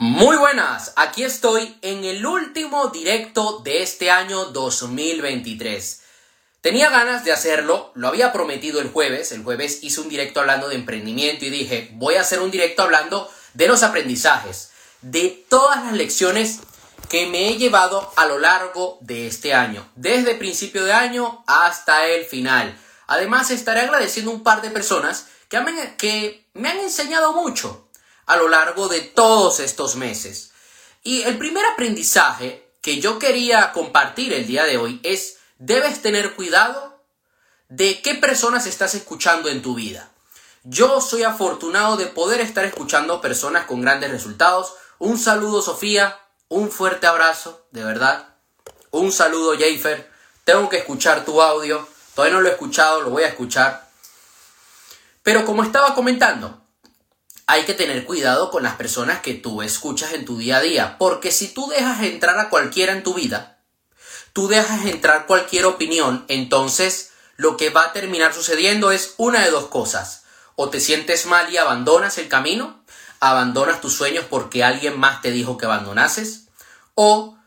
Muy buenas, aquí estoy en el último directo de este año 2023. Tenía ganas de hacerlo, lo había prometido el jueves, el jueves hice un directo hablando de emprendimiento y dije, voy a hacer un directo hablando de los aprendizajes, de todas las lecciones que me he llevado a lo largo de este año, desde principio de año hasta el final. Además, estaré agradeciendo un par de personas que me han enseñado mucho a lo largo de todos estos meses. Y el primer aprendizaje que yo quería compartir el día de hoy es, debes tener cuidado de qué personas estás escuchando en tu vida. Yo soy afortunado de poder estar escuchando personas con grandes resultados. Un saludo Sofía, un fuerte abrazo, de verdad. Un saludo Jafer, tengo que escuchar tu audio. Todavía no lo he escuchado, lo voy a escuchar. Pero como estaba comentando, hay que tener cuidado con las personas que tú escuchas en tu día a día, porque si tú dejas entrar a cualquiera en tu vida, tú dejas entrar cualquier opinión, entonces lo que va a terminar sucediendo es una de dos cosas. O te sientes mal y abandonas el camino, abandonas tus sueños porque alguien más te dijo que abandonases, o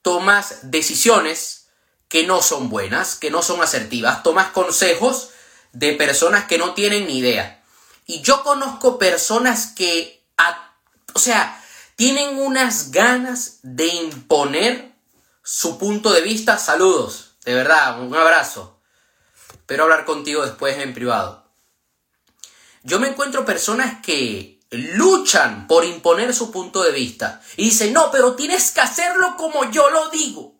tomas decisiones que no son buenas, que no son asertivas, tomas consejos de personas que no tienen ni idea. Y yo conozco personas que, o sea, tienen unas ganas de imponer su punto de vista. Saludos, de verdad, un abrazo. Pero hablar contigo después en privado. Yo me encuentro personas que luchan por imponer su punto de vista y dicen, no, pero tienes que hacerlo como yo lo digo.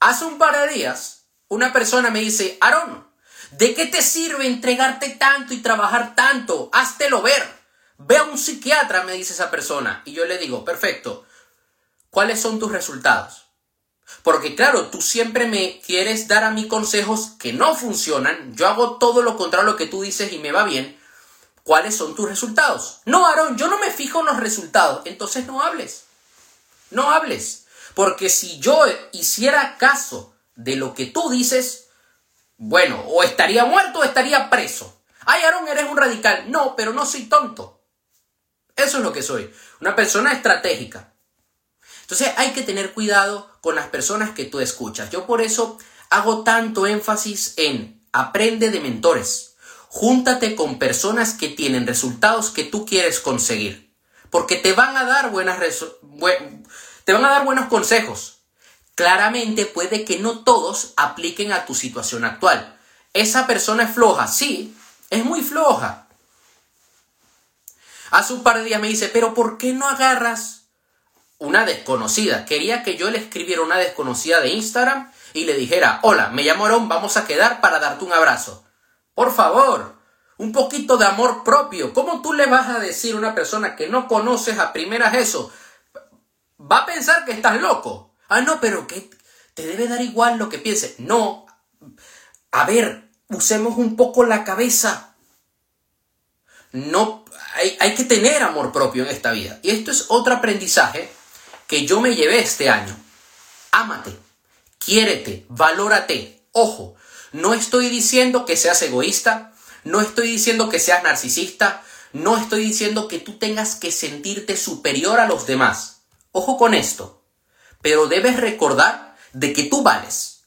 Hace un par de días, una persona me dice, Aaron, ¿De qué te sirve entregarte tanto y trabajar tanto? Háztelo ver. Ve a un psiquiatra, me dice esa persona. Y yo le digo, perfecto. ¿Cuáles son tus resultados? Porque claro, tú siempre me quieres dar a mí consejos que no funcionan. Yo hago todo lo contrario a lo que tú dices y me va bien. ¿Cuáles son tus resultados? No, Aarón, yo no me fijo en los resultados. Entonces no hables. No hables. Porque si yo hiciera caso de lo que tú dices, bueno, o estaría muerto o estaría preso. Ay, Aaron, eres un radical. No, pero no soy tonto. Eso es lo que soy. Una persona estratégica. Entonces hay que tener cuidado con las personas que tú escuchas. Yo por eso hago tanto énfasis en aprende de mentores. Júntate con personas que tienen resultados que tú quieres conseguir. Porque te van a dar buenas te van a dar buenos consejos. Claramente puede que no todos apliquen a tu situación actual. Esa persona es floja, sí, es muy floja. Hace un par de días me dice, pero ¿por qué no agarras una desconocida? Quería que yo le escribiera una desconocida de Instagram y le dijera, hola, me llamo vamos a quedar para darte un abrazo. Por favor, un poquito de amor propio. ¿Cómo tú le vas a decir a una persona que no conoces a primeras eso? Va a pensar que estás loco. Ah, no, pero que te debe dar igual lo que piense. No. A ver, usemos un poco la cabeza. No, hay, hay que tener amor propio en esta vida. Y esto es otro aprendizaje que yo me llevé este año. Ámate, quiérete, valórate. Ojo, no estoy diciendo que seas egoísta, no estoy diciendo que seas narcisista, no estoy diciendo que tú tengas que sentirte superior a los demás. Ojo con esto pero debes recordar de que tú vales,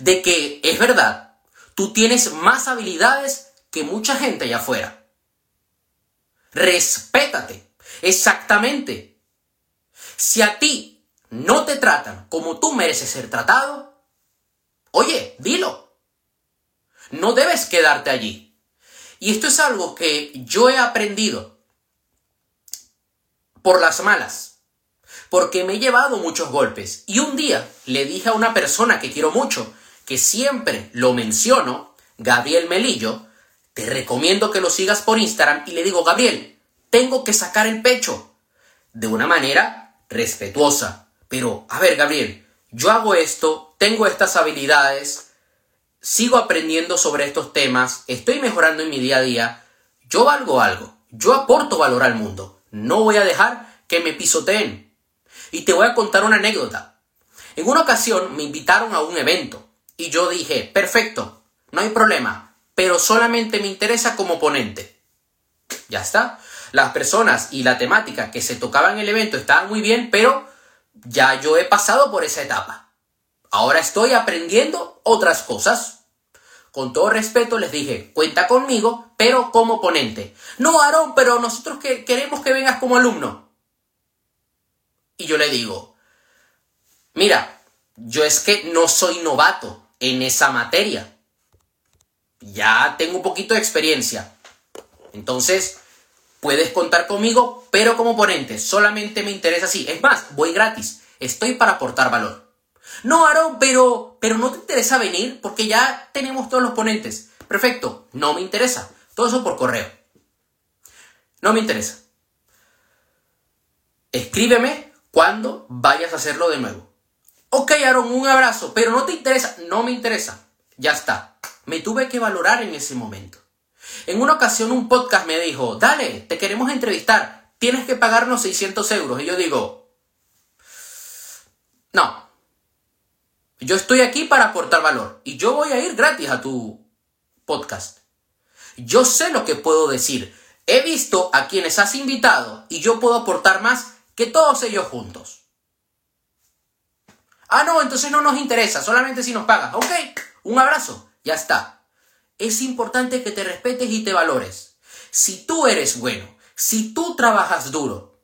de que es verdad, tú tienes más habilidades que mucha gente allá afuera. Respétate, exactamente. Si a ti no te tratan como tú mereces ser tratado, oye, dilo. No debes quedarte allí. Y esto es algo que yo he aprendido por las malas porque me he llevado muchos golpes. Y un día le dije a una persona que quiero mucho, que siempre lo menciono, Gabriel Melillo, te recomiendo que lo sigas por Instagram y le digo, Gabriel, tengo que sacar el pecho de una manera respetuosa. Pero, a ver, Gabriel, yo hago esto, tengo estas habilidades, sigo aprendiendo sobre estos temas, estoy mejorando en mi día a día, yo valgo algo, yo aporto valor al mundo, no voy a dejar que me pisoteen, y te voy a contar una anécdota. En una ocasión me invitaron a un evento y yo dije, perfecto, no hay problema, pero solamente me interesa como ponente. Ya está. las personas y la temática que se tocaba en el evento estaban muy bien, pero ya yo he pasado por esa etapa. Ahora estoy aprendiendo otras cosas. Con todo respeto les dije, cuenta conmigo, pero como ponente. No, Aarón, pero nosotros que queremos que vengas como alumno. Y yo le digo, mira, yo es que no soy novato en esa materia. Ya tengo un poquito de experiencia. Entonces, puedes contar conmigo, pero como ponente. Solamente me interesa así. Es más, voy gratis. Estoy para aportar valor. No, Aaron, pero, pero no te interesa venir porque ya tenemos todos los ponentes. Perfecto, no me interesa. Todo eso por correo. No me interesa. Escríbeme cuando vayas a hacerlo de nuevo. Ok, Aaron, un abrazo, pero no te interesa. No me interesa. Ya está. Me tuve que valorar en ese momento. En una ocasión un podcast me dijo, dale, te queremos entrevistar, tienes que pagarnos 600 euros. Y yo digo, no, yo estoy aquí para aportar valor y yo voy a ir gratis a tu podcast. Yo sé lo que puedo decir. He visto a quienes has invitado y yo puedo aportar más que todos ellos juntos. Ah, no, entonces no nos interesa, solamente si nos pagas. Ok, un abrazo, ya está es importante que te respetes y te valores. Si tú eres bueno, si tú trabajas duro,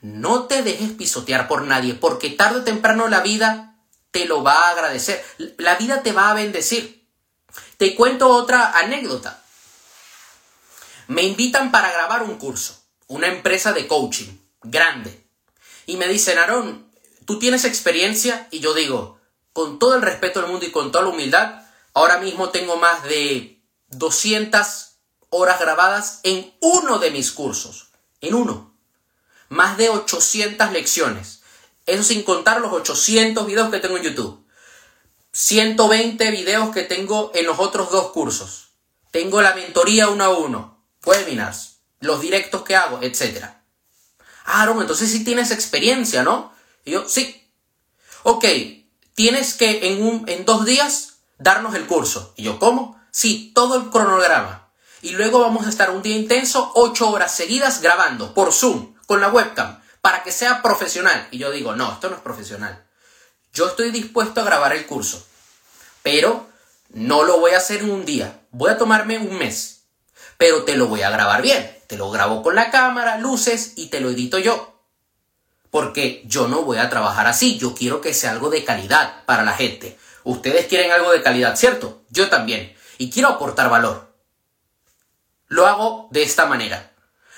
no te dejes pisotear por nadie, porque tarde o temprano la vida te lo va a agradecer. La vida te va a bendecir. Te cuento otra anécdota. Me invitan para grabar un curso, una empresa de coaching grande. Y me dicen, Aarón, ¿tú tienes experiencia? Y yo digo, con todo el respeto del mundo y con toda la humildad, Ahora mismo tengo más de 200 horas grabadas en uno de mis cursos. En uno. Más de 800 lecciones. Eso sin contar los 800 videos que tengo en YouTube. 120 videos que tengo en los otros dos cursos. Tengo la mentoría uno a uno. Webinars. Los directos que hago, etc. Aaron, entonces sí tienes experiencia, ¿no? Y yo, sí. Ok, tienes que en, un, en dos días darnos el curso. Y yo, ¿cómo? Sí, todo el cronograma. Y luego vamos a estar un día intenso, ocho horas seguidas grabando por Zoom, con la webcam, para que sea profesional. Y yo digo, no, esto no es profesional. Yo estoy dispuesto a grabar el curso, pero no lo voy a hacer en un día. Voy a tomarme un mes, pero te lo voy a grabar bien. Te lo grabo con la cámara, luces y te lo edito yo. Porque yo no voy a trabajar así, yo quiero que sea algo de calidad para la gente. Ustedes quieren algo de calidad, ¿cierto? Yo también. Y quiero aportar valor. Lo hago de esta manera.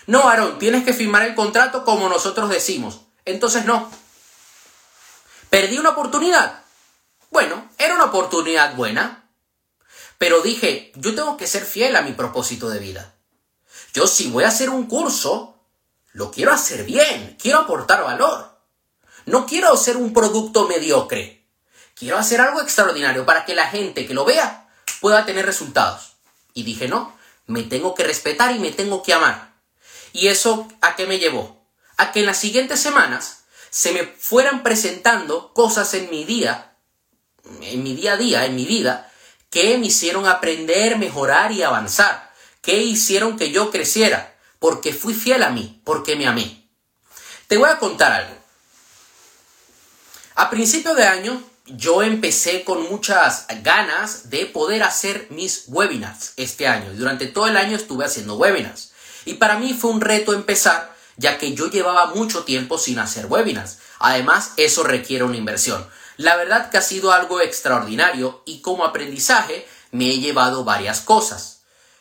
No, Aaron, tienes que firmar el contrato como nosotros decimos. Entonces no. ¿Perdí una oportunidad? Bueno, era una oportunidad buena. Pero dije, yo tengo que ser fiel a mi propósito de vida. Yo si voy a hacer un curso, lo quiero hacer bien, quiero aportar valor. No quiero ser un producto mediocre. Quiero hacer algo extraordinario para que la gente que lo vea pueda tener resultados. Y dije, no, me tengo que respetar y me tengo que amar. ¿Y eso a qué me llevó? A que en las siguientes semanas se me fueran presentando cosas en mi día, en mi día a día, en mi vida, que me hicieron aprender, mejorar y avanzar, que hicieron que yo creciera, porque fui fiel a mí, porque me amé. Te voy a contar algo. A principio de año yo empecé con muchas ganas de poder hacer mis webinars este año. Durante todo el año estuve haciendo webinars. Y para mí fue un reto empezar, ya que yo llevaba mucho tiempo sin hacer webinars. Además, eso requiere una inversión. La verdad que ha sido algo extraordinario y como aprendizaje me he llevado varias cosas.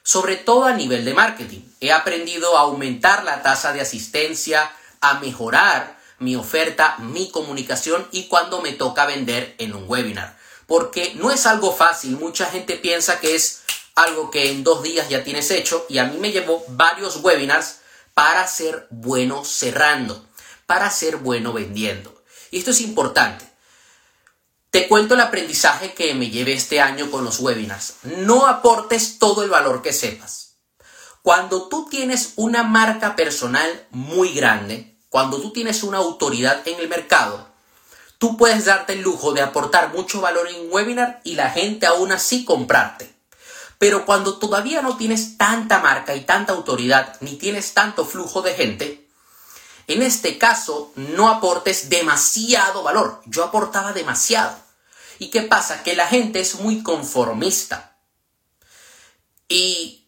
Sobre todo a nivel de marketing. He aprendido a aumentar la tasa de asistencia, a mejorar mi oferta, mi comunicación y cuando me toca vender en un webinar. Porque no es algo fácil, mucha gente piensa que es algo que en dos días ya tienes hecho y a mí me llevó varios webinars para ser bueno cerrando, para ser bueno vendiendo. Y esto es importante. Te cuento el aprendizaje que me llevé este año con los webinars. No aportes todo el valor que sepas. Cuando tú tienes una marca personal muy grande, cuando tú tienes una autoridad en el mercado, tú puedes darte el lujo de aportar mucho valor en un webinar y la gente aún así comprarte. Pero cuando todavía no tienes tanta marca y tanta autoridad, ni tienes tanto flujo de gente, en este caso no aportes demasiado valor. Yo aportaba demasiado. ¿Y qué pasa? Que la gente es muy conformista. Y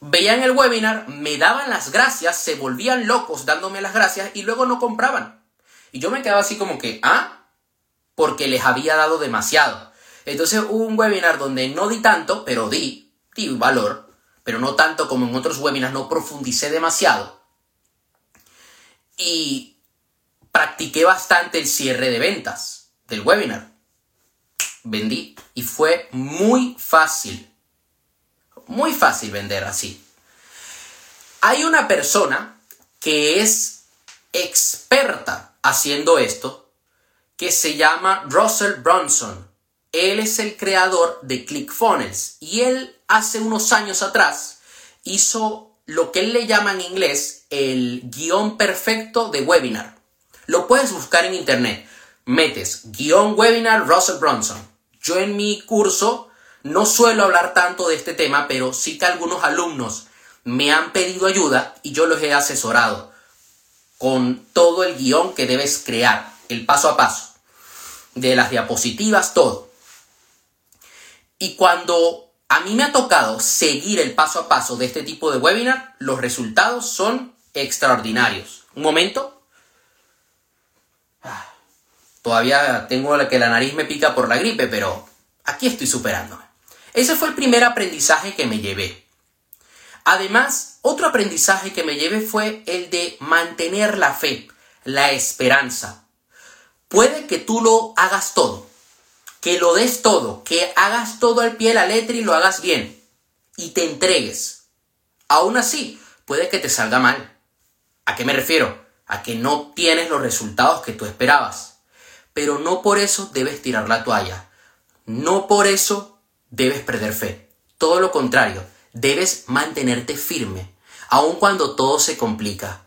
veían el webinar, me daban las gracias, se volvían locos dándome las gracias y luego no compraban. Y yo me quedaba así como que, ¿ah? Porque les había dado demasiado. Entonces hubo un webinar donde no di tanto, pero di, di valor, pero no tanto como en otros webinars, no profundicé demasiado. Y practiqué bastante el cierre de ventas del webinar. Vendí y fue muy fácil. Muy fácil vender así. Hay una persona que es experta haciendo esto, que se llama Russell Brunson. Él es el creador de ClickFunnels y él hace unos años atrás hizo lo que él le llama en inglés el guion perfecto de webinar. Lo puedes buscar en internet. Metes guion webinar Russell Brunson. Yo en mi curso no suelo hablar tanto de este tema, pero sí que algunos alumnos me han pedido ayuda y yo los he asesorado con todo el guion que debes crear, el paso a paso, de las diapositivas, todo. Y cuando a mí me ha tocado seguir el paso a paso de este tipo de webinar, los resultados son extraordinarios. Un momento. Ah, todavía tengo que la nariz me pica por la gripe, pero aquí estoy superándome. Ese fue el primer aprendizaje que me llevé. Además, otro aprendizaje que me llevé fue el de mantener la fe, la esperanza. Puede que tú lo hagas todo, que lo des todo, que hagas todo al pie de la letra y lo hagas bien y te entregues. Aún así, puede que te salga mal. ¿A qué me refiero? A que no tienes los resultados que tú esperabas. Pero no por eso debes tirar la toalla. No por eso debes perder fe. Todo lo contrario, debes mantenerte firme, aun cuando todo se complica.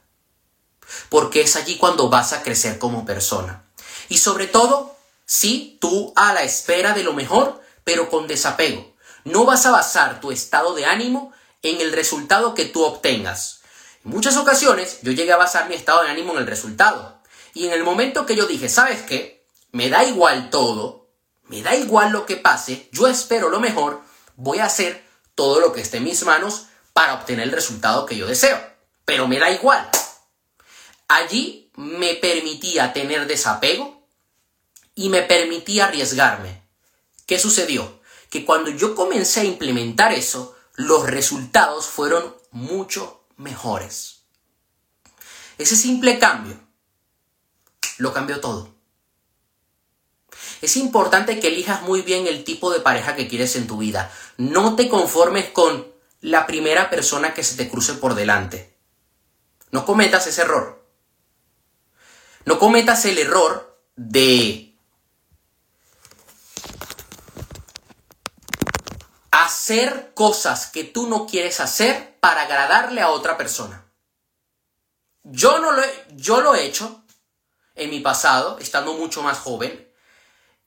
Porque es allí cuando vas a crecer como persona. Y sobre todo, Sí, tú a la espera de lo mejor, pero con desapego. No vas a basar tu estado de ánimo en el resultado que tú obtengas. En muchas ocasiones yo llegué a basar mi estado de ánimo en el resultado. Y en el momento que yo dije, ¿sabes qué? Me da igual todo, me da igual lo que pase, yo espero lo mejor, voy a hacer todo lo que esté en mis manos para obtener el resultado que yo deseo. Pero me da igual. Allí me permitía tener desapego, y me permití arriesgarme. ¿Qué sucedió? Que cuando yo comencé a implementar eso, los resultados fueron mucho mejores. Ese simple cambio lo cambió todo. Es importante que elijas muy bien el tipo de pareja que quieres en tu vida. No te conformes con la primera persona que se te cruce por delante. No cometas ese error. No cometas el error de hacer cosas que tú no quieres hacer para agradarle a otra persona. Yo, no lo he, yo lo he hecho en mi pasado, estando mucho más joven.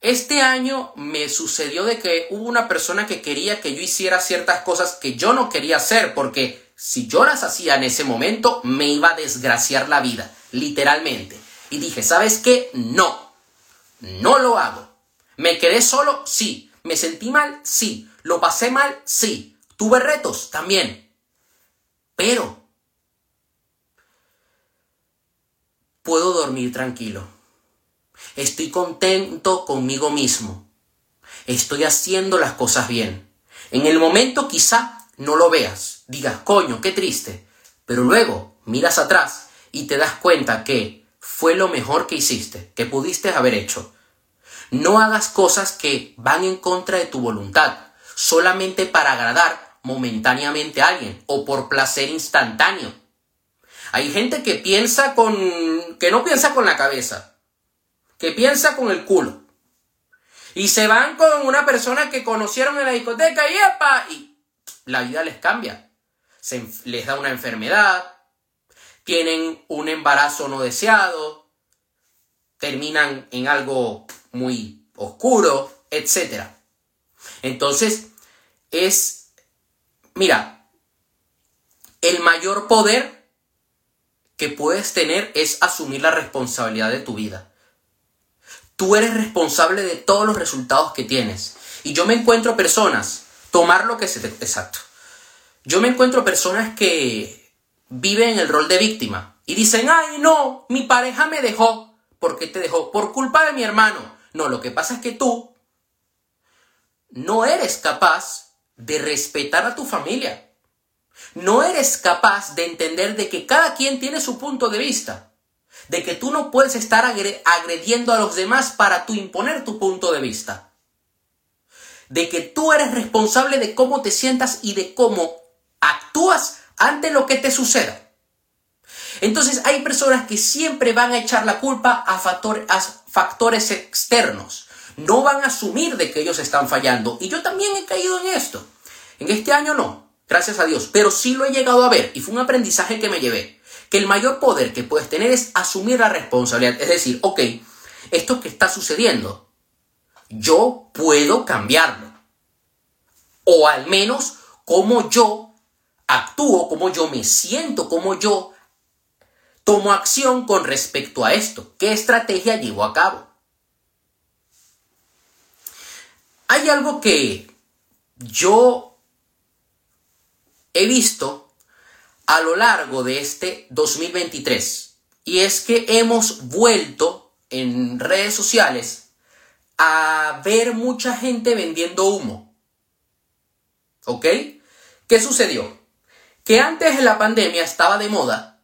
Este año me sucedió de que hubo una persona que quería que yo hiciera ciertas cosas que yo no quería hacer, porque si yo las hacía en ese momento, me iba a desgraciar la vida, literalmente. Y dije, ¿sabes qué? No, no lo hago. ¿Me quedé solo? Sí. ¿Me sentí mal? Sí. ¿Lo pasé mal? Sí. ¿Tuve retos? También. Pero puedo dormir tranquilo. Estoy contento conmigo mismo. Estoy haciendo las cosas bien. En el momento quizá no lo veas, digas, coño, qué triste. Pero luego miras atrás y te das cuenta que fue lo mejor que hiciste, que pudiste haber hecho. No hagas cosas que van en contra de tu voluntad solamente para agradar momentáneamente a alguien o por placer instantáneo. Hay gente que piensa con que no piensa con la cabeza, que piensa con el culo. Y se van con una persona que conocieron en la discoteca y ¡epa! y la vida les cambia. Se, les da una enfermedad, tienen un embarazo no deseado, terminan en algo muy oscuro, etc. Entonces, es, mira, el mayor poder que puedes tener es asumir la responsabilidad de tu vida. Tú eres responsable de todos los resultados que tienes. Y yo me encuentro personas, tomar lo que se... Exacto. Yo me encuentro personas que viven en el rol de víctima y dicen, ay no, mi pareja me dejó. ¿Por qué te dejó? Por culpa de mi hermano. No, lo que pasa es que tú no eres capaz de respetar a tu familia. No eres capaz de entender de que cada quien tiene su punto de vista. De que tú no puedes estar agrediendo a los demás para tú imponer tu punto de vista. De que tú eres responsable de cómo te sientas y de cómo actúas ante lo que te suceda. Entonces hay personas que siempre van a echar la culpa a, factores externos. No van a asumir de que ellos están fallando. Y yo también he caído en esto. En este año no, gracias a Dios, pero sí lo he llegado a ver y fue un aprendizaje que me llevé. Que el mayor poder que puedes tener es asumir la responsabilidad. Es decir, ok, esto que está sucediendo, yo puedo cambiarlo. O al menos como yo actúo, como yo me siento, como yo tomo acción con respecto a esto. ¿Qué estrategia llevo a cabo? Hay algo que yo he visto a lo largo de este 2023 y es que hemos vuelto en redes sociales a ver mucha gente vendiendo humo. ¿Ok? ¿Qué sucedió? Que antes de la pandemia estaba de moda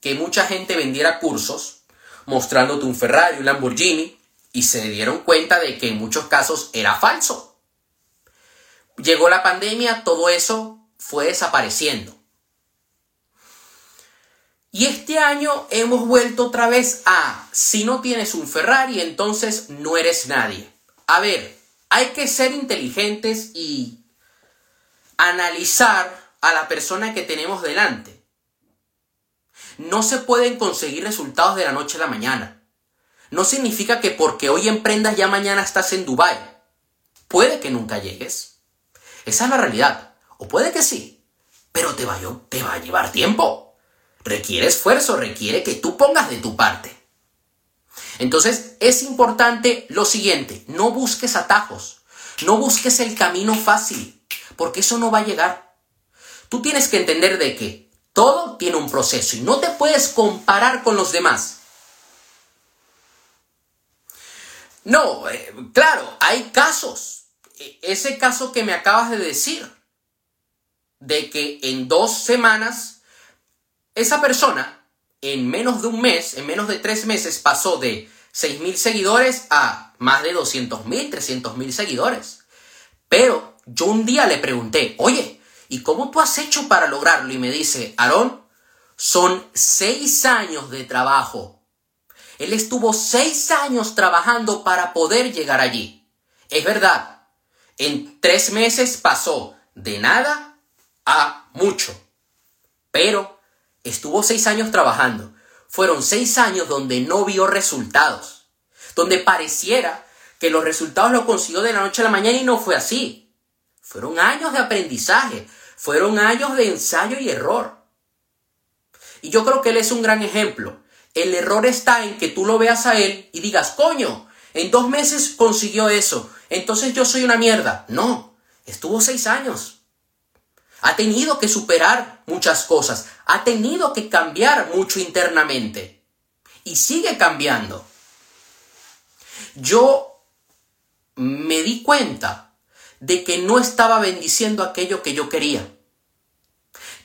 que mucha gente vendiera cursos mostrándote un Ferrari, un Lamborghini, y se dieron cuenta de que en muchos casos era falso. Llegó la pandemia, todo eso fue desapareciendo. Y este año hemos vuelto otra vez a, si no tienes un Ferrari, entonces no eres nadie. A ver, hay que ser inteligentes y analizar a la persona que tenemos delante. No se pueden conseguir resultados de la noche a la mañana. No significa que porque hoy emprendas ya mañana estás en Dubai. Puede que nunca llegues. Esa es la realidad. O puede que sí. Pero te va, te va a llevar tiempo. Requiere esfuerzo, requiere que tú pongas de tu parte. Entonces es importante lo siguiente, no busques atajos, no busques el camino fácil, porque eso no va a llegar. Tú tienes que entender de que todo tiene un proceso y no te puedes comparar con los demás. No, eh, claro, hay casos. E, ese caso que me acabas de decir, de que en dos semanas, esa persona, en menos de un mes, en menos de tres meses, pasó de 6.000 seguidores a más de 200.000, 300.000 seguidores. Pero yo un día le pregunté, oye, ¿y cómo tú has hecho para lograrlo? Y me dice, Aarón, son seis años de trabajo. Él estuvo seis años trabajando para poder llegar allí. Es verdad, en tres meses pasó de nada a mucho. Pero estuvo seis años trabajando. Fueron seis años donde no vio resultados. Donde pareciera que los resultados los consiguió de la noche a la mañana y no fue así. Fueron años de aprendizaje, fueron años de ensayo y error. Y yo creo que él es un gran ejemplo. El error está en que tú lo veas a él y digas, coño, en dos meses consiguió eso, entonces yo soy una mierda. No, estuvo seis años. Ha tenido que superar muchas cosas, ha tenido que cambiar mucho internamente. Y sigue cambiando. Yo me di cuenta de que no estaba bendiciendo aquello que yo quería.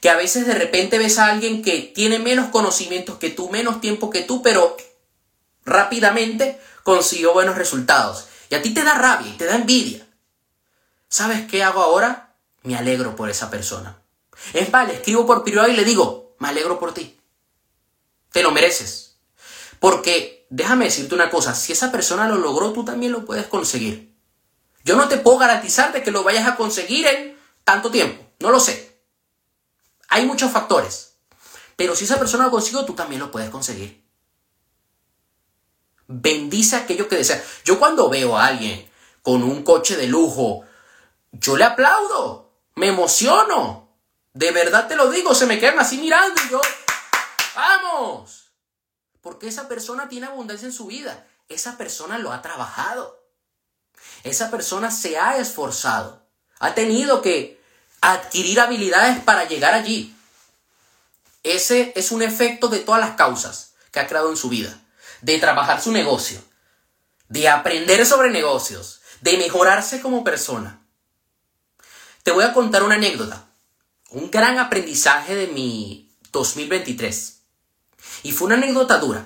Que a veces de repente ves a alguien que tiene menos conocimientos que tú, menos tiempo que tú, pero rápidamente consiguió buenos resultados. Y a ti te da rabia y te da envidia. ¿Sabes qué hago ahora? Me alegro por esa persona. Es le escribo por privado y le digo, me alegro por ti. Te lo mereces. Porque déjame decirte una cosa, si esa persona lo logró, tú también lo puedes conseguir. Yo no te puedo garantizar de que lo vayas a conseguir en tanto tiempo. No lo sé. Hay muchos factores. Pero si esa persona lo consiguió, tú también lo puedes conseguir. Bendice aquello que deseas. Yo cuando veo a alguien con un coche de lujo, yo le aplaudo, me emociono. De verdad te lo digo, se me quedan así mirando y yo, vamos. Porque esa persona tiene abundancia en su vida. Esa persona lo ha trabajado. Esa persona se ha esforzado. Ha tenido que adquirir habilidades para llegar allí. Ese es un efecto de todas las causas que ha creado en su vida. De trabajar su negocio. De aprender sobre negocios. De mejorarse como persona. Te voy a contar una anécdota. Un gran aprendizaje de mi 2023. Y fue una anécdota dura.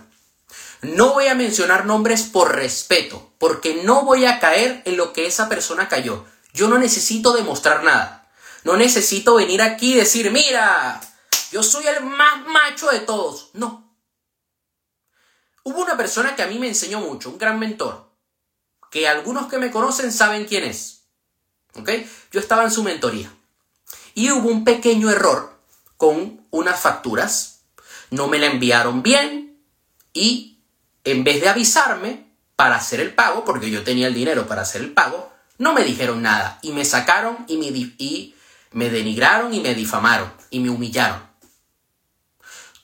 No voy a mencionar nombres por respeto, porque no voy a caer en lo que esa persona cayó. Yo no necesito demostrar nada. No necesito venir aquí y decir, mira, yo soy el más macho de todos. No. Hubo una persona que a mí me enseñó mucho, un gran mentor, que algunos que me conocen saben quién es. ¿Ok? Yo estaba en su mentoría. Y hubo un pequeño error con unas facturas. No me la enviaron bien y en vez de avisarme para hacer el pago, porque yo tenía el dinero para hacer el pago, no me dijeron nada y me sacaron y me, me denigraron y me difamaron y me humillaron.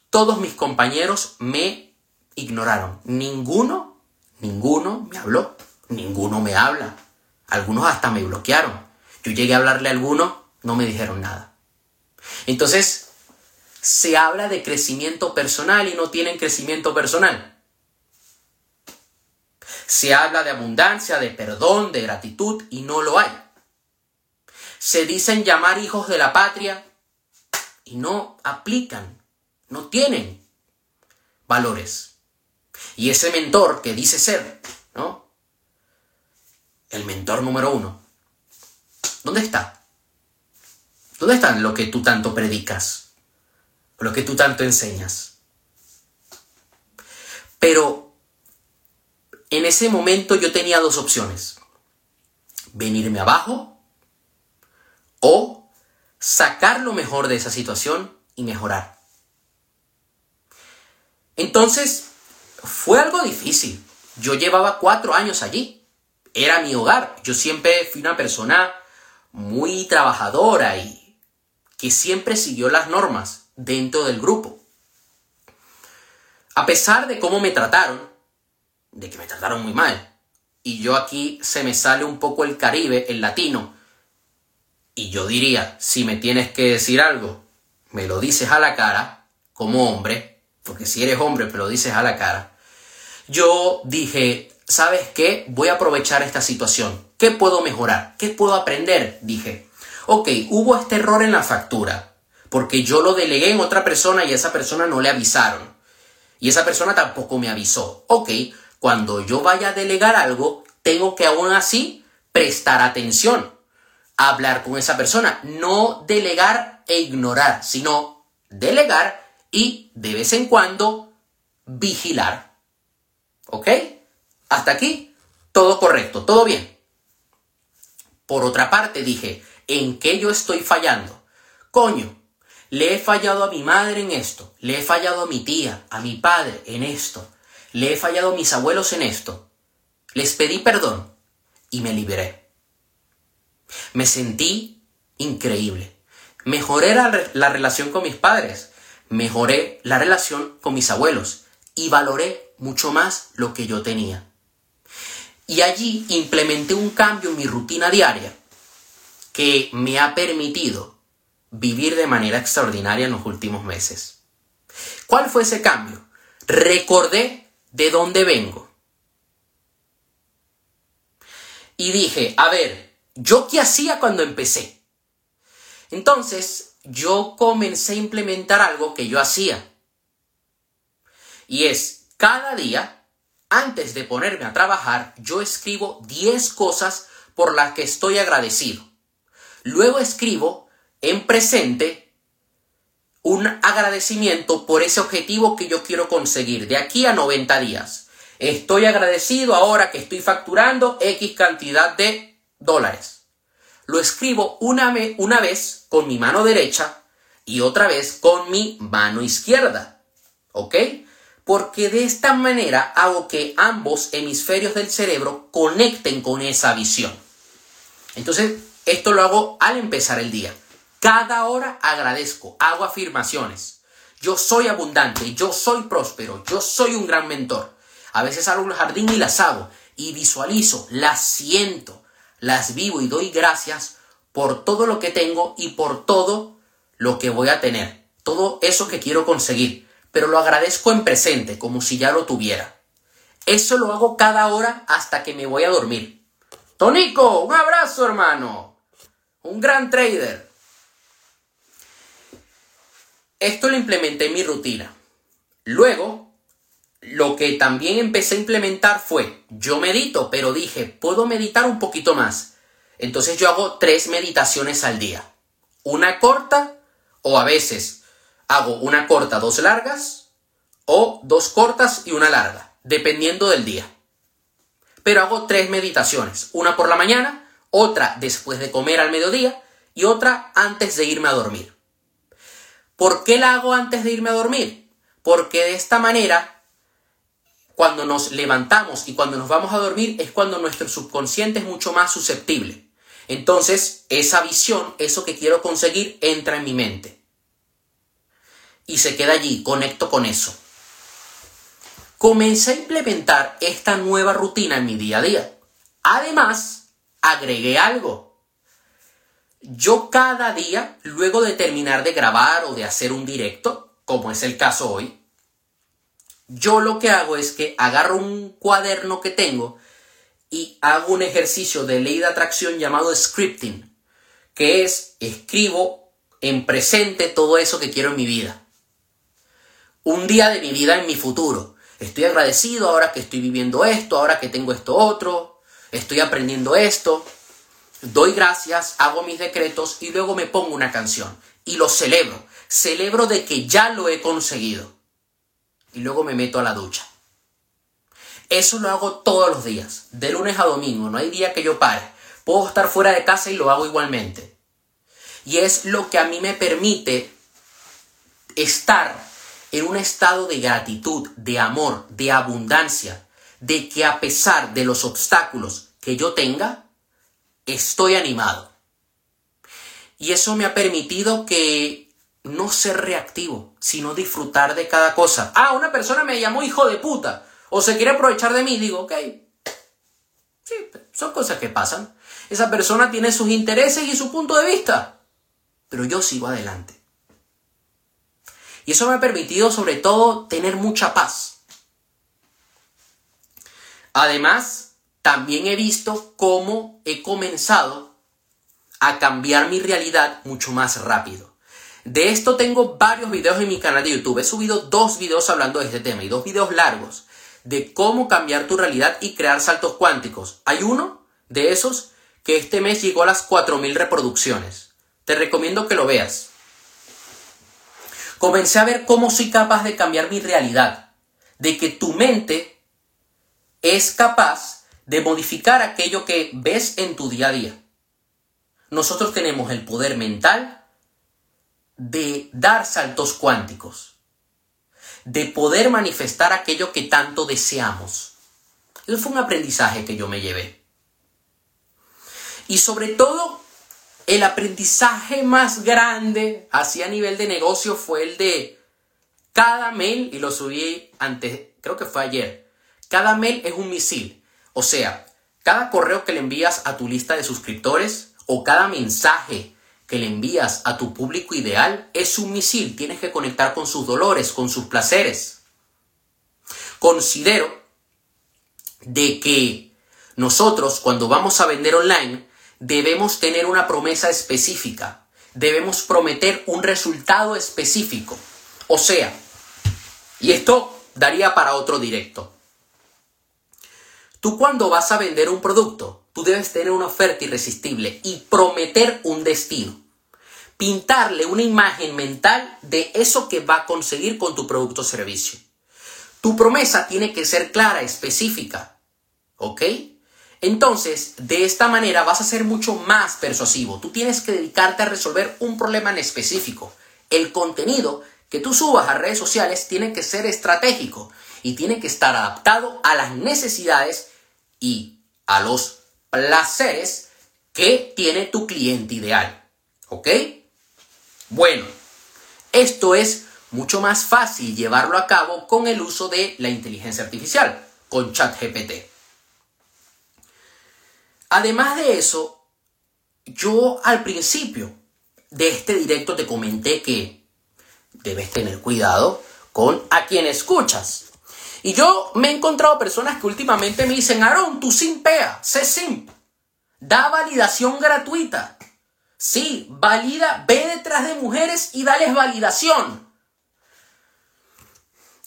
Todos mis compañeros me ignoraron. Ninguno, ninguno me habló. Ninguno me habla. Algunos hasta me bloquearon. Yo llegué a hablarle a algunos, no me dijeron nada. Entonces, se habla de crecimiento personal y no tienen crecimiento personal. Se habla de abundancia, de perdón, de gratitud y no lo hay. Se dicen llamar hijos de la patria y no aplican, no tienen valores. Y ese mentor que dice ser, ¿no? El mentor número uno. ¿Dónde está? ¿Dónde está lo que tú tanto predicas? Lo que tú tanto enseñas. Pero en ese momento yo tenía dos opciones. Venirme abajo o sacar lo mejor de esa situación y mejorar. Entonces, fue algo difícil. Yo llevaba cuatro años allí. Era mi hogar. Yo siempre fui una persona muy trabajadora y que siempre siguió las normas dentro del grupo. A pesar de cómo me trataron, de que me trataron muy mal. Y yo aquí se me sale un poco el caribe, el latino. Y yo diría, si me tienes que decir algo, me lo dices a la cara, como hombre, porque si eres hombre, me lo dices a la cara. Yo dije, ¿sabes qué? Voy a aprovechar esta situación. ¿Qué puedo mejorar? ¿Qué puedo aprender? Dije, ok, hubo este error en la factura, porque yo lo delegué en otra persona y a esa persona no le avisaron. Y esa persona tampoco me avisó. Ok, cuando yo vaya a delegar algo, tengo que aún así prestar atención, hablar con esa persona, no delegar e ignorar, sino delegar y de vez en cuando vigilar. ¿Ok? Hasta aquí, todo correcto, todo bien. Por otra parte, dije, ¿en qué yo estoy fallando? Coño, le he fallado a mi madre en esto, le he fallado a mi tía, a mi padre en esto, le he fallado a mis abuelos en esto. Les pedí perdón y me liberé. Me sentí increíble. Mejoré la, relación con mis padres, mejoré la relación con mis abuelos y valoré mucho más lo que yo tenía. Y allí implementé un cambio en mi rutina diaria que me ha permitido vivir de manera extraordinaria en los últimos meses. ¿Cuál fue ese cambio? Recordé de dónde vengo. Y dije, a ver, ¿yo qué hacía cuando empecé? Entonces, yo comencé a implementar algo que yo hacía. Y es, cada día, antes de ponerme a trabajar, yo escribo 10 cosas por las que estoy agradecido. Luego escribo en presente un agradecimiento por ese objetivo que yo quiero conseguir de aquí a 90 días. Estoy agradecido ahora que estoy facturando X cantidad de dólares. Lo escribo una, una vez con mi mano derecha y otra vez con mi mano izquierda. ¿Ok? Porque de esta manera hago que ambos hemisferios del cerebro conecten con esa visión. Entonces, esto lo hago al empezar el día. Cada hora agradezco, hago afirmaciones. Yo soy abundante, yo soy próspero, yo soy un gran mentor. A veces salgo al jardín y las hago y visualizo, las siento, las vivo y doy gracias por todo lo que tengo y por todo lo que voy a tener, todo eso que quiero conseguir, pero lo agradezco en presente, como si ya lo tuviera. Eso lo hago cada hora hasta que me voy a dormir. Tonico, un abrazo hermano. Un gran trader. Esto lo implementé en mi rutina. Luego, lo que también empecé a implementar fue, yo medito, pero dije, puedo meditar un poquito más. Entonces yo hago tres meditaciones al día. Una corta o a veces hago una corta, dos largas o dos cortas y una larga, dependiendo del día. Pero hago tres meditaciones, una por la mañana, otra después de comer al mediodía y otra antes de irme a dormir. ¿Por qué la hago antes de irme a dormir? Porque de esta manera, cuando nos levantamos y cuando nos vamos a dormir es cuando nuestro subconsciente es mucho más susceptible. Entonces, esa visión, eso que quiero conseguir, entra en mi mente. Y se queda allí, conecto con eso. Comencé a implementar esta nueva rutina en mi día a día. Además, agregué algo. Yo cada día, luego de terminar de grabar o de hacer un directo, como es el caso hoy, yo lo que hago es que agarro un cuaderno que tengo y hago un ejercicio de ley de atracción llamado scripting, que es escribo en presente todo eso que quiero en mi vida. Un día de mi vida en mi futuro. Estoy agradecido ahora que estoy viviendo esto, ahora que tengo esto otro, estoy aprendiendo esto. Doy gracias, hago mis decretos y luego me pongo una canción y lo celebro. Celebro de que ya lo he conseguido. Y luego me meto a la ducha. Eso lo hago todos los días, de lunes a domingo, no hay día que yo pare. Puedo estar fuera de casa y lo hago igualmente. Y es lo que a mí me permite estar en un estado de gratitud, de amor, de abundancia, de que a pesar de los obstáculos que yo tenga, estoy animado. Y eso me ha permitido que no ser reactivo, sino disfrutar de cada cosa. Ah, una persona me llamó hijo de puta o se quiere aprovechar de mí, digo, ok, sí, son cosas que pasan. Esa persona tiene sus intereses y su punto de vista, pero yo sigo adelante. Y eso me ha permitido sobre todo tener mucha paz. Además, también he visto cómo he comenzado a cambiar mi realidad mucho más rápido. De esto tengo varios videos en mi canal de YouTube. He subido dos videos hablando de este tema y dos videos largos de cómo cambiar tu realidad y crear saltos cuánticos. Hay uno de esos que este mes llegó a las 4.000 reproducciones. Te recomiendo que lo veas. Comencé a ver cómo soy capaz de cambiar mi realidad, de que tu mente es capaz de modificar aquello que ves en tu día a día. Nosotros tenemos el poder mental de dar saltos cuánticos de poder manifestar aquello que tanto deseamos. Eso fue un aprendizaje que yo me llevé. Y sobre todo, el aprendizaje más grande así a nivel de negocio fue el de cada mail, y lo subí antes, creo que fue ayer, cada mail es un misil. O sea, cada correo que le envías a tu lista de suscriptores o cada mensaje que le envías a tu público ideal es un misil. Tienes que conectar con sus dolores, con sus placeres. Considero de que nosotros cuando vamos a vender online debemos tener una promesa específica. Debemos prometer un resultado específico. O sea, y esto daría para otro directo. Tú cuando vas a vender un producto, Tú debes tener una oferta irresistible y prometer un destino. Pintarle una imagen mental de eso que va a conseguir con tu producto o servicio. Tu promesa tiene que ser clara, específica. ¿Ok? Entonces, de esta manera vas a ser mucho más persuasivo. Tú tienes que dedicarte a resolver un problema en específico. El contenido que tú subas a redes sociales tiene que ser estratégico y tiene que estar adaptado a las necesidades y a los placeres que tiene tu cliente ideal. ¿Ok? Bueno, esto es mucho más fácil llevarlo a cabo con el uso de la inteligencia artificial, con ChatGPT. Además de eso, yo al principio de este directo te comenté que debes tener cuidado con a quien escuchas. Y yo me he encontrado personas que últimamente me dicen, Aaron, tú simpea, sé simp, da validación gratuita. Sí, valida, ve detrás de mujeres y dales validación.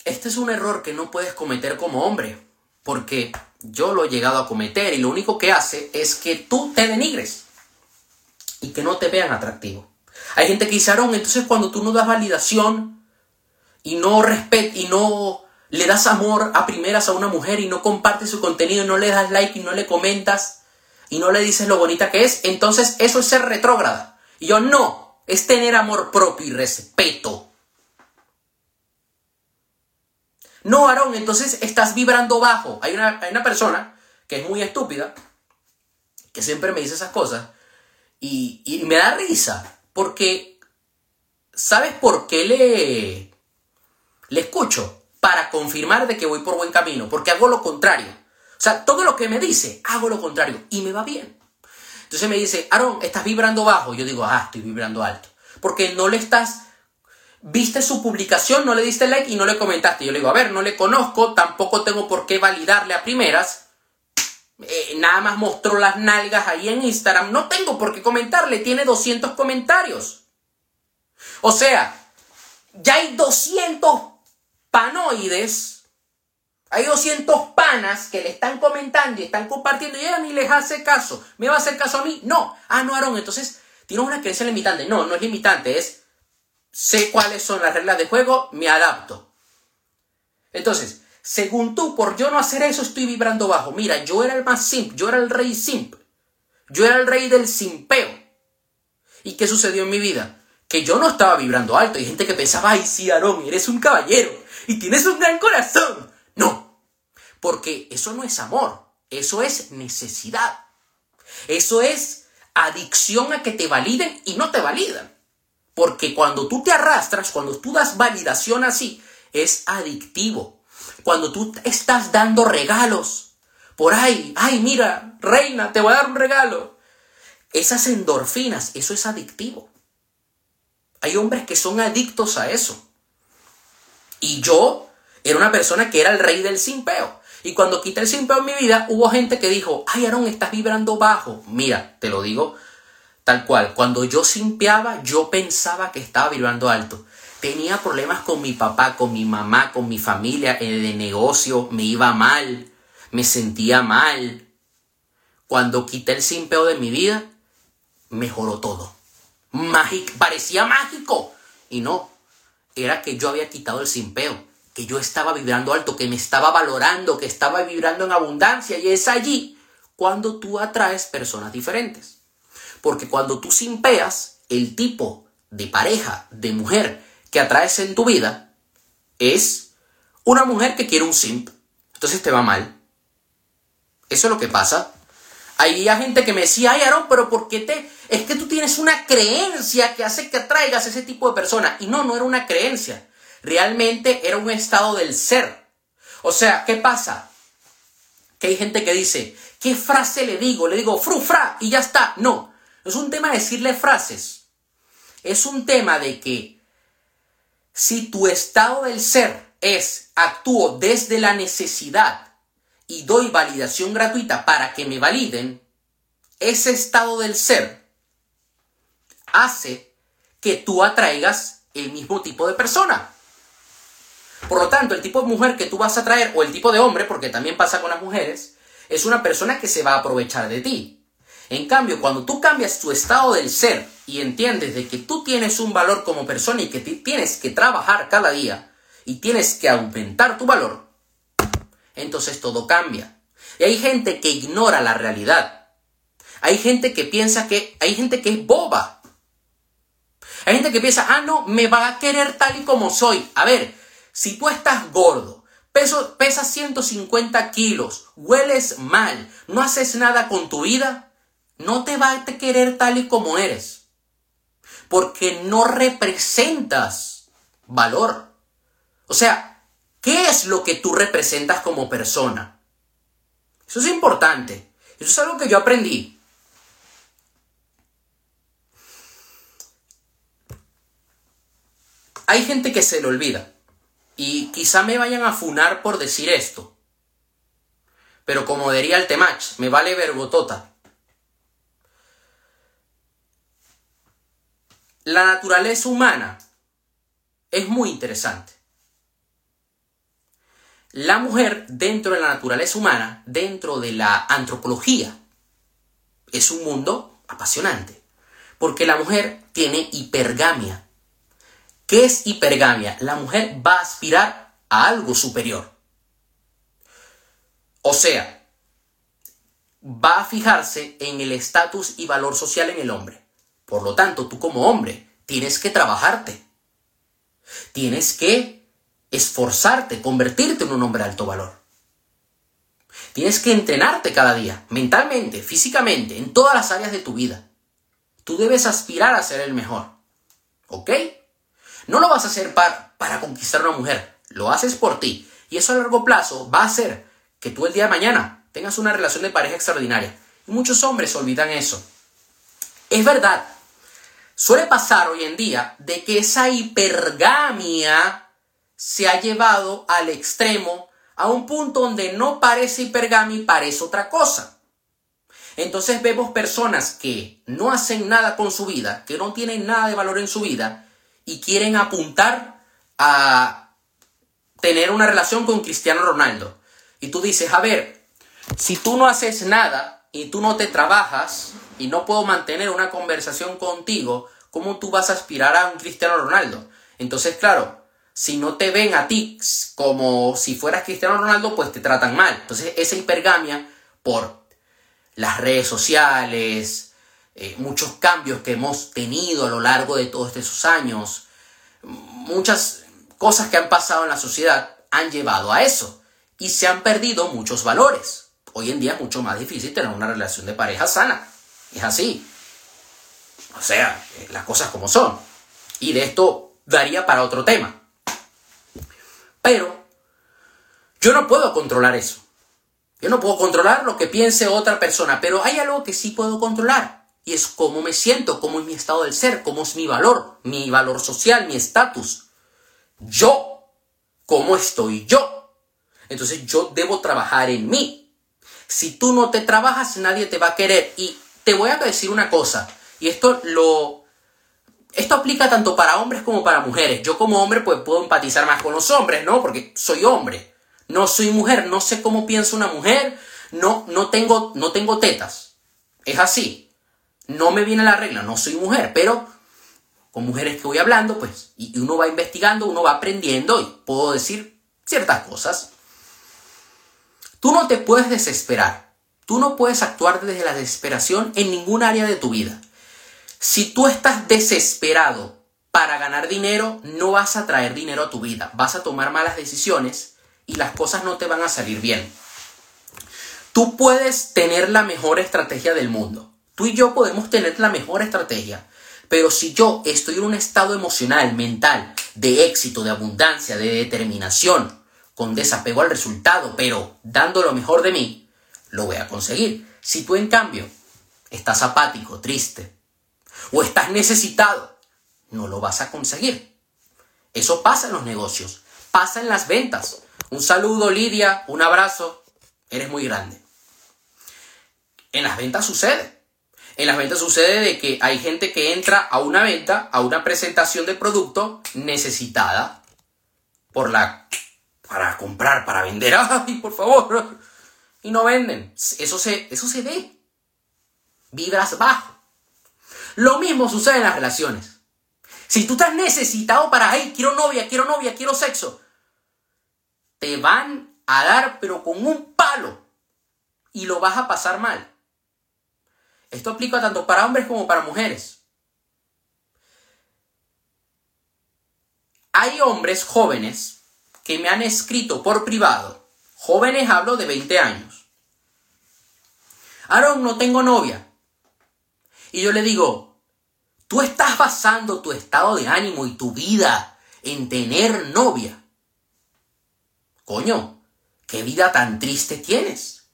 Este es un error que no puedes cometer como hombre, porque yo lo he llegado a cometer y lo único que hace es que tú te denigres y que no te vean atractivo. Hay gente que dice, Aaron, entonces cuando tú no das validación y no respet y no le das amor a primeras a una mujer y no compartes su contenido no le das like y no le comentas y no le dices lo bonita que es, entonces eso es ser retrógrada. Y yo no, es tener amor propio y respeto. No, Aarón, entonces estás vibrando bajo. Hay una, una persona que es muy estúpida, que siempre me dice esas cosas, y, y me da risa, porque, ¿sabes por qué le, le escucho? Para confirmar de que voy por buen camino, porque hago lo contrario. O sea, todo lo que me dice, hago lo contrario, y me va bien. Entonces me dice, Aarón, estás vibrando bajo. Yo digo, ah, estoy vibrando alto. Porque no le estás viste su publicación, no le diste like y no le comentaste. Yo le digo, a ver, no le conozco, tampoco tengo por qué validarle a primeras. Eh, nada más mostró las nalgas ahí en Instagram. No tengo por qué comentarle, tiene 200 comentarios. O sea, ya hay 200 panoides, hay 200 panas que le están comentando y están compartiendo y ella ni les hace caso. ¿Me va a hacer caso a mí? No. Ah, no, Aaron, entonces tiene una creencia limitante. No, no es limitante, es sé cuáles son las reglas de juego, me adapto. Entonces, según tú, por yo no hacer eso, estoy vibrando bajo. Mira, yo era el más simp, yo era el rey simp. Yo era el rey del simpeo. ¿Y qué sucedió en mi vida? Que yo no estaba vibrando alto. Hay gente que pensaba, ay, sí, Aarón, eres un caballero y tienes un gran corazón. No, porque eso no es amor, eso es necesidad. Eso es adicción a que te validen y no te validan. Porque cuando tú te arrastras, cuando tú das validación así, es adictivo. Cuando tú estás dando regalos por ahí, ay, mira, reina, te voy a dar un regalo. Esas endorfinas, eso es adictivo. Hay hombres que son adictos a eso. Y yo era una persona que era el rey del simpeo. Y cuando quité el simpeo en mi vida, hubo gente que dijo, ay, Aaron, estás vibrando bajo. Mira, te lo digo Tal cual, cuando yo simpeaba, yo pensaba que estaba vibrando alto. Tenía problemas con mi papá, con mi mamá, con mi familia, en el negocio, me iba mal, me sentía mal. Cuando quité el simpeo de mi vida, mejoró todo. Mágico, parecía mágico. Y no, era que yo había quitado el simpeo, que yo estaba vibrando alto, que me estaba valorando, que estaba vibrando en abundancia. Y es allí cuando tú atraes personas diferentes. Porque cuando tú simpeas, el tipo de pareja, de mujer que atraes en tu vida es una mujer que quiere un simp. Entonces te va mal. Eso es lo que pasa. Hay gente que me decía, ay Aaron, pero ¿por qué te...? Es que tú tienes una creencia que hace que atraigas a ese tipo de persona. Y no, no era una creencia. Realmente era un estado del ser. O sea, ¿qué pasa? Que hay gente que dice, ¿qué frase le digo? Le digo, frufra, y ya está. No, es un tema de decirle frases. Es un tema de que si tu estado del ser es actúo desde la necesidad y doy validación gratuita para que me validen, ese estado del ser hace que tú atraigas el mismo tipo de persona. Por lo tanto, el tipo de mujer que tú vas a traer, o el tipo de hombre, porque también pasa con las mujeres, es una persona que se va a aprovechar de ti. En cambio, cuando tú cambias tu estado del ser y entiendes de que tú tienes un valor como persona y que tienes que trabajar cada día y tienes que aumentar tu valor, entonces todo cambia. Y hay gente que ignora la realidad. Hay gente que piensa que hay gente que es boba. Hay gente que piensa, ah, no, me va a querer tal y como soy. A ver, si tú estás gordo, peso, pesas 150 kilos, hueles mal, no haces nada con tu vida, no te va a querer tal y como eres. Porque no representas valor. O sea, ¿qué es lo que tú representas como persona? Eso es importante. Eso es algo que yo aprendí. Hay gente que se le olvida. Y quizá me vayan a funar por decir esto. Pero como diría el Temach, me vale vergotota. La naturaleza humana es muy interesante. La mujer dentro de la naturaleza humana, dentro de la antropología, es un mundo apasionante. Porque la mujer tiene hipergamia. ¿Qué es hipergamia? La mujer va a aspirar a algo superior. O sea, va a fijarse en el estatus y valor social en el hombre. Por lo tanto, tú como hombre tienes que trabajarte. Tienes que esforzarte, convertirte en un hombre de alto valor. Tienes que entrenarte cada día, mentalmente, físicamente, en todas las áreas de tu vida. Tú debes aspirar a ser el mejor. ¿Ok? No lo vas a hacer para, para conquistar a una mujer, lo haces por ti. Y eso a largo plazo va a hacer que tú el día de mañana tengas una relación de pareja extraordinaria. Y muchos hombres olvidan eso. Es verdad, suele pasar hoy en día de que esa hipergamia se ha llevado al extremo a un punto donde no parece hipergamia parece otra cosa. Entonces vemos personas que no hacen nada con su vida, que no tienen nada de valor en su vida y quieren apuntar a tener una relación con Cristiano Ronaldo. Y tú dices, a ver, si tú no haces nada y tú no te trabajas y no puedo mantener una conversación contigo, ¿cómo tú vas a aspirar a un Cristiano Ronaldo? Entonces, claro, si no te ven a ti como si fueras Cristiano Ronaldo, pues te tratan mal. Entonces, esa hipergamia por las redes sociales, eh, muchos cambios que hemos tenido a lo largo de todos estos años, muchas cosas que han pasado en la sociedad han llevado a eso y se han perdido muchos valores. Hoy en día es mucho más difícil tener una relación de pareja sana. Es así. O sea, eh, las cosas como son. Y de esto daría para otro tema. Pero yo no puedo controlar eso. Yo no puedo controlar lo que piense otra persona, pero hay algo que sí puedo controlar. Y es cómo me siento, cómo es mi estado del ser, cómo es mi valor, mi valor social, mi estatus. Yo, cómo estoy yo. Entonces yo debo trabajar en mí. Si tú no te trabajas, nadie te va a querer. Y te voy a decir una cosa, y esto lo... Esto aplica tanto para hombres como para mujeres. Yo como hombre pues puedo empatizar más con los hombres, ¿no? Porque soy hombre. No soy mujer, no sé cómo piensa una mujer, no, no, tengo, no tengo tetas. Es así. No me viene la regla, no soy mujer, pero con mujeres que voy hablando, pues, y uno va investigando, uno va aprendiendo y puedo decir ciertas cosas. Tú no te puedes desesperar. Tú no puedes actuar desde la desesperación en ningún área de tu vida. Si tú estás desesperado para ganar dinero, no vas a traer dinero a tu vida. Vas a tomar malas decisiones y las cosas no te van a salir bien. Tú puedes tener la mejor estrategia del mundo. Tú y yo podemos tener la mejor estrategia. Pero si yo estoy en un estado emocional, mental, de éxito, de abundancia, de determinación, con desapego al resultado, pero dando lo mejor de mí, lo voy a conseguir. Si tú en cambio estás apático, triste, o estás necesitado, no lo vas a conseguir. Eso pasa en los negocios, pasa en las ventas. Un saludo, Lidia, un abrazo, eres muy grande. En las ventas sucede. En las ventas sucede de que hay gente que entra a una venta, a una presentación de producto necesitada por la para comprar, para vender. ¡Ay, por favor! Y no venden. Eso se, eso se ve. Vibras bajo. Lo mismo sucede en las relaciones. Si tú estás necesitado para, ay, quiero novia, quiero novia, quiero sexo, te van a dar, pero con un palo. Y lo vas a pasar mal. Esto aplica tanto para hombres como para mujeres. Hay hombres jóvenes que me han escrito por privado, jóvenes hablo de 20 años. Aaron, no tengo novia. Y yo le digo, tú estás basando tu estado de ánimo y tu vida en tener novia. Coño, qué vida tan triste tienes.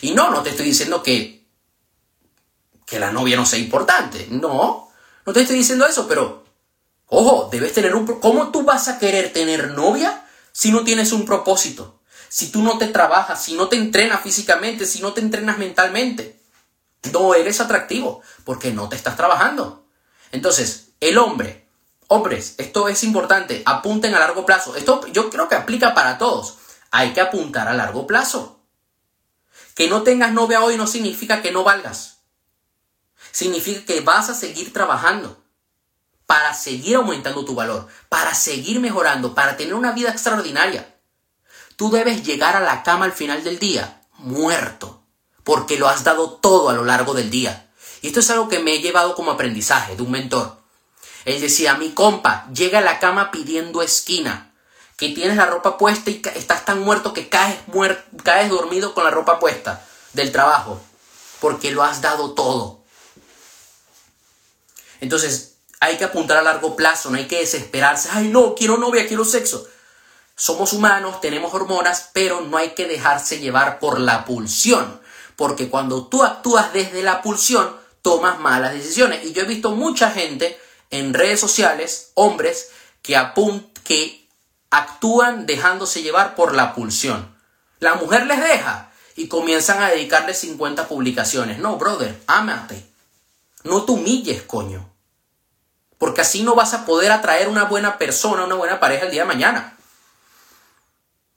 Y no, no te estoy diciendo que, que la novia no sea importante. No, no te estoy diciendo eso, pero, ojo, debes tener un... ¿Cómo tú vas a querer tener novia si no tienes un propósito? Si tú no te trabajas, si no te entrenas físicamente, si no te entrenas mentalmente. No eres atractivo porque no te estás trabajando. Entonces, el hombre, hombres, esto es importante, apunten a largo plazo. Esto yo creo que aplica para todos. Hay que apuntar a largo plazo. Que no tengas novia hoy no significa que no valgas. Significa que vas a seguir trabajando para seguir aumentando tu valor, para seguir mejorando, para tener una vida extraordinaria. Tú debes llegar a la cama al final del día muerto, porque lo has dado todo a lo largo del día. Y esto es algo que me he llevado como aprendizaje de un mentor. Él decía, mi compa, llega a la cama pidiendo esquina, que tienes la ropa puesta y estás tan muerto que caes, caes dormido con la ropa puesta del trabajo, porque lo has dado todo. Entonces, hay que apuntar a largo plazo, no hay que desesperarse, ay no, quiero novia, quiero sexo. Somos humanos, tenemos hormonas, pero no hay que dejarse llevar por la pulsión, porque cuando tú actúas desde la pulsión, tomas malas decisiones. Y yo he visto mucha gente en redes sociales, hombres, que, que actúan dejándose llevar por la pulsión. La mujer les deja y comienzan a dedicarle 50 publicaciones. No, brother, ámate. No te humilles, coño. Porque así no vas a poder atraer una buena persona, una buena pareja el día de mañana.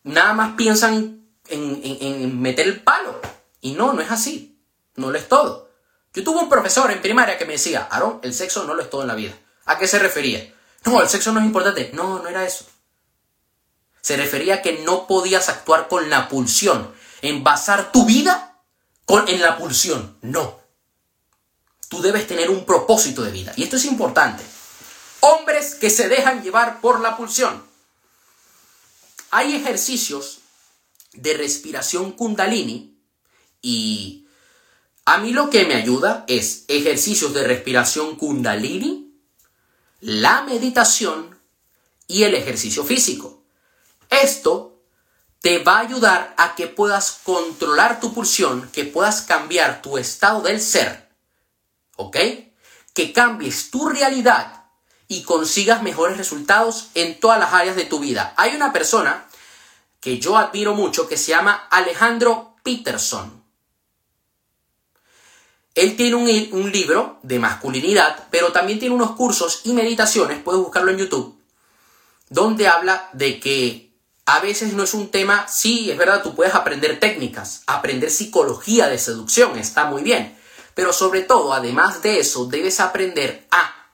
Nada más piensan en, en meter el palo. Y no, no es así. No lo es todo. Yo tuve un profesor en primaria que me decía, Aaron, el sexo no lo es todo en la vida. ¿A qué se refería? No, el sexo no es importante. No, no era eso. Se refería a que no podías actuar con la pulsión, en basar tu vida con, en la pulsión. No. Tú debes tener un propósito de vida. Y esto es importante. Hombres que se dejan llevar por la pulsión. Hay ejercicios de respiración kundalini y a mí lo que me ayuda es ejercicios de respiración kundalini, la meditación y el ejercicio físico. Esto te va a ayudar a que puedas controlar tu pulsión, que puedas cambiar tu estado del ser, ¿ok? Que cambies tu realidad y consigas mejores resultados en todas las áreas de tu vida. Hay una persona que yo admiro mucho que se llama Alejandro Peterson. Él tiene un, libro de masculinidad, pero también tiene unos cursos y meditaciones, puedes buscarlo en YouTube, donde habla de que a veces no es un tema, sí, es verdad, tú puedes aprender técnicas, aprender psicología de seducción, está muy bien, pero sobre todo, además de eso, debes aprender a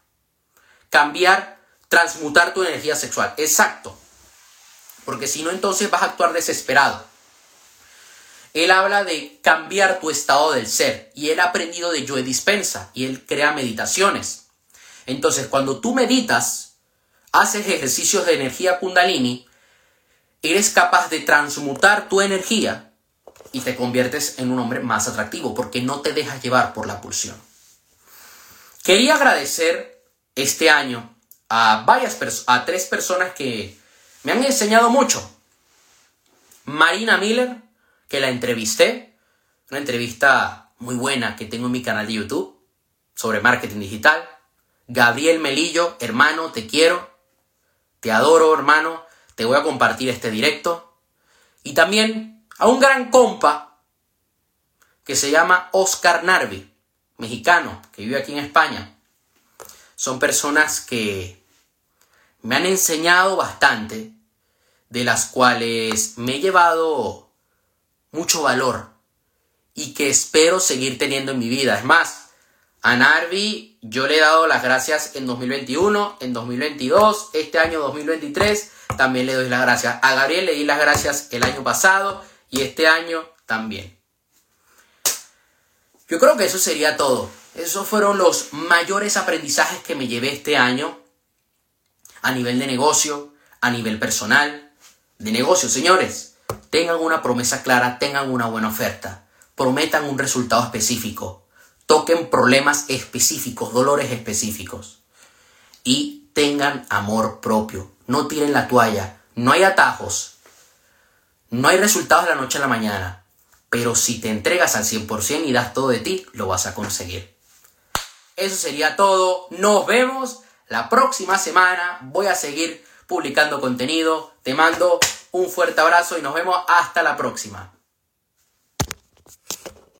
cambiar, transmutar tu energía sexual. Exacto. Porque si no, entonces vas a actuar desesperado. Él habla de cambiar tu estado del ser y él ha aprendido de Joe Dispensa y él crea meditaciones. Entonces, cuando tú meditas, haces ejercicios de energía kundalini, eres capaz de transmutar tu energía y te conviertes en un hombre más atractivo porque no te dejas llevar por la pulsión. Quería agradecer este año a varias a tres personas que me han enseñado mucho. Marina Miller, que la entrevisté, una entrevista muy buena que tengo en mi canal de YouTube sobre marketing digital. Gabriel Melillo, hermano, te quiero, te adoro, hermano, te voy a compartir este directo. Y también a un gran compa que se llama Oscar Narvi, mexicano, que vive aquí en España. Son personas que me han enseñado bastante, de las cuales me he llevado mucho valor y que espero seguir teniendo en mi vida. Es más, a Narvi yo le he dado las gracias en 2021, en 2022, este año 2023 también le doy las gracias. A Gabriel le di las gracias el año pasado y este año también. Yo creo que eso sería todo. Esos fueron los mayores aprendizajes que me llevé este año a nivel de negocio, a nivel personal. De negocio, señores tengan una promesa clara, tengan una buena oferta, prometan un resultado específico. toquen problemas específicos, dolores específicos. Y tengan amor propio. No tiren la toalla. No hay atajos. No hay resultados de la noche a la mañana. Pero si te entregas al 100% y das todo de ti, lo vas a conseguir. Eso sería todo. Nos vemos la próxima semana. Voy a seguir publicando contenido. Te mando un fuerte abrazo y nos vemos hasta la próxima.